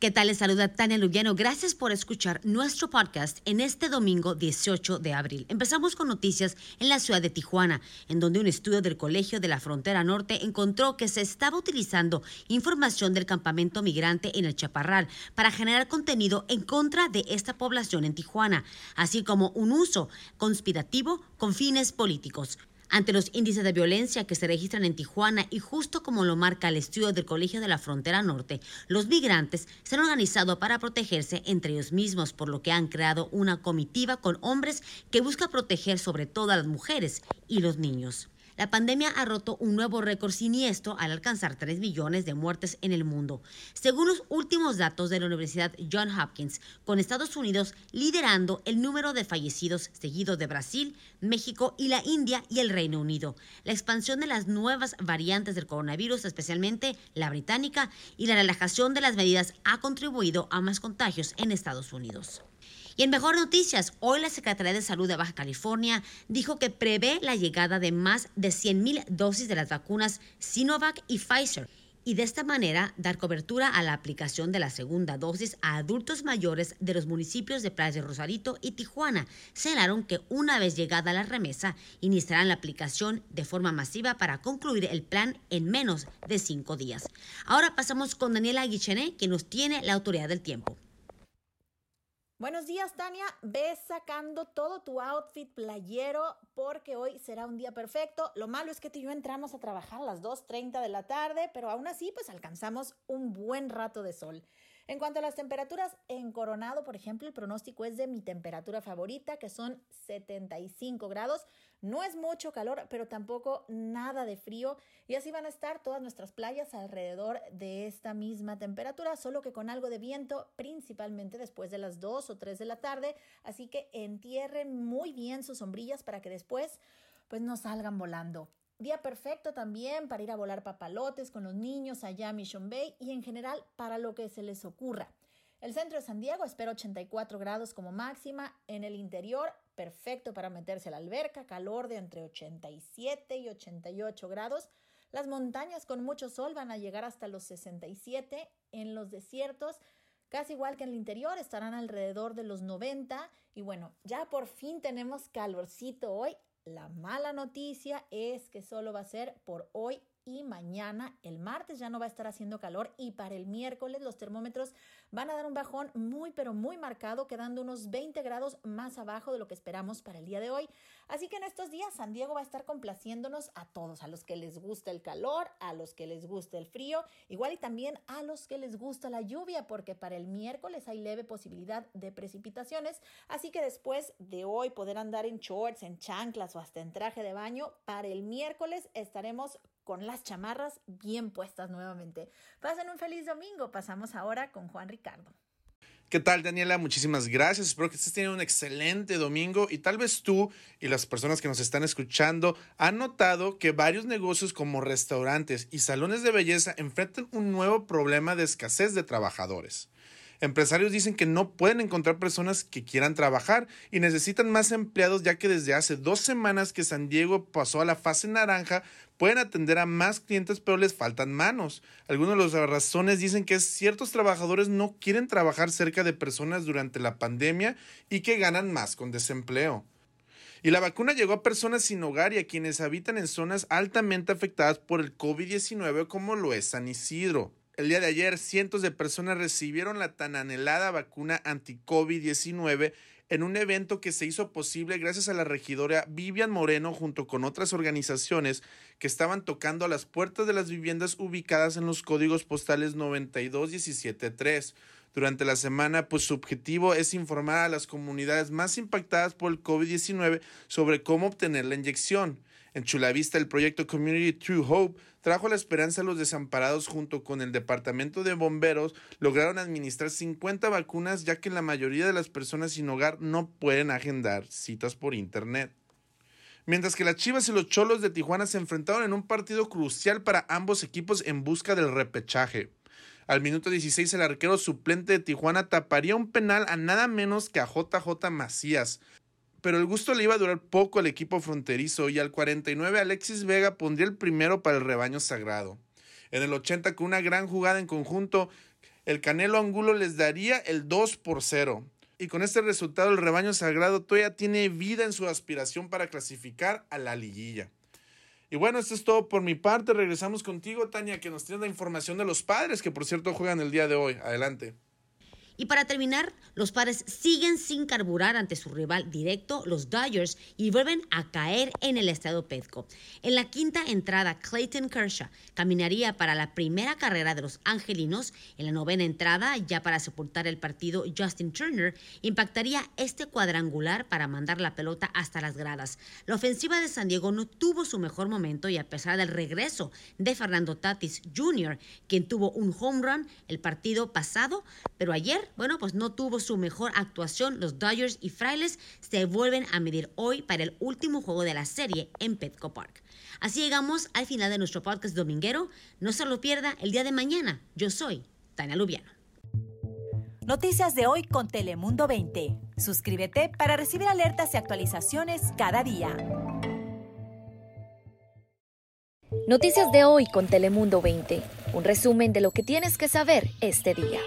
¿Qué tal? Les saluda Tania Lubiano. Gracias por escuchar nuestro podcast en este domingo 18 de abril. Empezamos con noticias en la ciudad de Tijuana, en donde un estudio del Colegio de la Frontera Norte encontró que se estaba utilizando información del campamento migrante en el Chaparral para generar contenido en contra de esta población en Tijuana, así como un uso conspirativo con fines políticos. Ante los índices de violencia que se registran en Tijuana y justo como lo marca el estudio del Colegio de la Frontera Norte, los migrantes se han organizado para protegerse entre ellos mismos, por lo que han creado una comitiva con hombres que busca proteger sobre todo a las mujeres y los niños. La pandemia ha roto un nuevo récord siniestro al alcanzar 3 millones de muertes en el mundo, según los últimos datos de la Universidad Johns Hopkins, con Estados Unidos liderando el número de fallecidos, seguido de Brasil, México y la India y el Reino Unido. La expansión de las nuevas variantes del coronavirus, especialmente la británica, y la relajación de las medidas ha contribuido a más contagios en Estados Unidos. Y en mejor noticias, hoy la Secretaría de Salud de Baja California dijo que prevé la llegada de más de 100.000 dosis de las vacunas Sinovac y Pfizer y de esta manera dar cobertura a la aplicación de la segunda dosis a adultos mayores de los municipios de Playa de Rosarito y Tijuana. Señalaron que una vez llegada la remesa, iniciarán la aplicación de forma masiva para concluir el plan en menos de cinco días. Ahora pasamos con Daniela Guichené, que nos tiene la autoridad del tiempo. Buenos días, Tania. Ve sacando todo tu outfit playero porque hoy será un día perfecto. Lo malo es que tú y yo entramos a trabajar a las 2.30 de la tarde, pero aún así pues alcanzamos un buen rato de sol. En cuanto a las temperaturas, en Coronado, por ejemplo, el pronóstico es de mi temperatura favorita, que son 75 grados. No es mucho calor, pero tampoco nada de frío. Y así van a estar todas nuestras playas alrededor de esta misma temperatura, solo que con algo de viento, principalmente después de las 2 o 3 de la tarde. Así que entierren muy bien sus sombrillas para que después pues no salgan volando. Día perfecto también para ir a volar papalotes con los niños allá a Mission Bay y en general para lo que se les ocurra. El centro de San Diego espera 84 grados como máxima. En el interior, perfecto para meterse a la alberca, calor de entre 87 y 88 grados. Las montañas con mucho sol van a llegar hasta los 67. En los desiertos, casi igual que en el interior, estarán alrededor de los 90. Y bueno, ya por fin tenemos calorcito hoy. La mala noticia es que solo va a ser por hoy y mañana. El martes ya no va a estar haciendo calor y para el miércoles los termómetros van a dar un bajón muy pero muy marcado, quedando unos 20 grados más abajo de lo que esperamos para el día de hoy. Así que en estos días San Diego va a estar complaciéndonos a todos, a los que les gusta el calor, a los que les gusta el frío, igual y también a los que les gusta la lluvia, porque para el miércoles hay leve posibilidad de precipitaciones. Así que después de hoy poder andar en shorts, en chanclas o hasta en traje de baño, para el miércoles estaremos con las chamarras bien puestas nuevamente. Pasen un feliz domingo. Pasamos ahora con Juan Ricardo. ¿Qué tal, Daniela? Muchísimas gracias. Espero que estés teniendo un excelente domingo y tal vez tú y las personas que nos están escuchando han notado que varios negocios como restaurantes y salones de belleza enfrentan un nuevo problema de escasez de trabajadores. Empresarios dicen que no pueden encontrar personas que quieran trabajar y necesitan más empleados ya que desde hace dos semanas que San Diego pasó a la fase naranja pueden atender a más clientes pero les faltan manos. Algunas de las razones dicen que ciertos trabajadores no quieren trabajar cerca de personas durante la pandemia y que ganan más con desempleo. Y la vacuna llegó a personas sin hogar y a quienes habitan en zonas altamente afectadas por el COVID-19 como lo es San Isidro. El día de ayer, cientos de personas recibieron la tan anhelada vacuna anti-COVID-19 en un evento que se hizo posible gracias a la regidora Vivian Moreno junto con otras organizaciones que estaban tocando a las puertas de las viviendas ubicadas en los códigos postales 92173. Durante la semana, pues su objetivo es informar a las comunidades más impactadas por el COVID-19 sobre cómo obtener la inyección. En Chulavista, el proyecto Community True Hope trajo la esperanza a los desamparados junto con el Departamento de Bomberos. Lograron administrar 50 vacunas ya que la mayoría de las personas sin hogar no pueden agendar citas por Internet. Mientras que las Chivas y los Cholos de Tijuana se enfrentaron en un partido crucial para ambos equipos en busca del repechaje. Al minuto 16 el arquero suplente de Tijuana taparía un penal a nada menos que a JJ Macías, pero el gusto le iba a durar poco al equipo fronterizo y al 49 Alexis Vega pondría el primero para el rebaño sagrado. En el 80 con una gran jugada en conjunto, el Canelo Angulo les daría el 2 por 0. Y con este resultado el rebaño sagrado todavía tiene vida en su aspiración para clasificar a la liguilla. Y bueno, esto es todo por mi parte. Regresamos contigo, Tania, que nos tiene la información de los padres, que por cierto juegan el día de hoy. Adelante. Y para terminar, los padres siguen sin carburar ante su rival directo, los Dodgers, y vuelven a caer en el estado Petco. En la quinta entrada, Clayton Kershaw caminaría para la primera carrera de los angelinos. En la novena entrada, ya para sepultar el partido, Justin Turner impactaría este cuadrangular para mandar la pelota hasta las gradas. La ofensiva de San Diego no tuvo su mejor momento y a pesar del regreso de Fernando Tatis Jr., quien tuvo un home run el partido pasado, pero ayer bueno, pues no tuvo su mejor actuación. Los Dodgers y Frailes se vuelven a medir hoy para el último juego de la serie en Petco Park. Así llegamos al final de nuestro podcast dominguero. No se lo pierda el día de mañana. Yo soy Tania Lubiano. Noticias de hoy con Telemundo 20. Suscríbete para recibir alertas y actualizaciones cada día. Noticias de hoy con Telemundo 20. Un resumen de lo que tienes que saber este día.